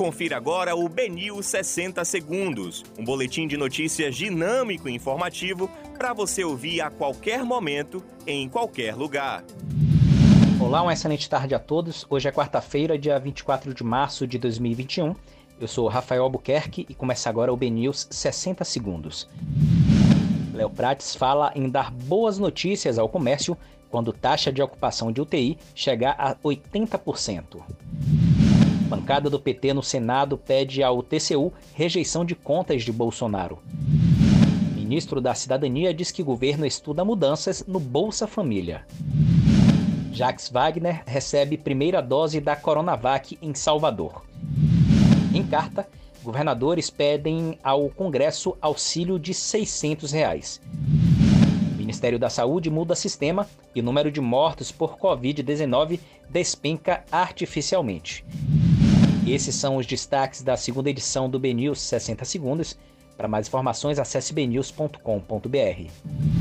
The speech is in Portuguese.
Confira agora o Benil 60 Segundos, um boletim de notícias dinâmico e informativo para você ouvir a qualquer momento, em qualquer lugar. Olá, uma excelente tarde a todos. Hoje é quarta-feira, dia 24 de março de 2021. Eu sou Rafael Albuquerque e começa agora o BNews 60 Segundos. Léo Prates fala em dar boas notícias ao comércio quando taxa de ocupação de UTI chegar a 80%. Bancada do PT no Senado pede ao TCU rejeição de contas de Bolsonaro. Ministro da Cidadania diz que governo estuda mudanças no Bolsa Família. Jax Wagner recebe primeira dose da Coronavac em Salvador. Em carta, governadores pedem ao Congresso auxílio de 600 reais. O Ministério da Saúde muda sistema e o número de mortos por Covid-19 despenca artificialmente. Esses são os destaques da segunda edição do BNews 60 Segundos. Para mais informações, acesse bnews.com.br.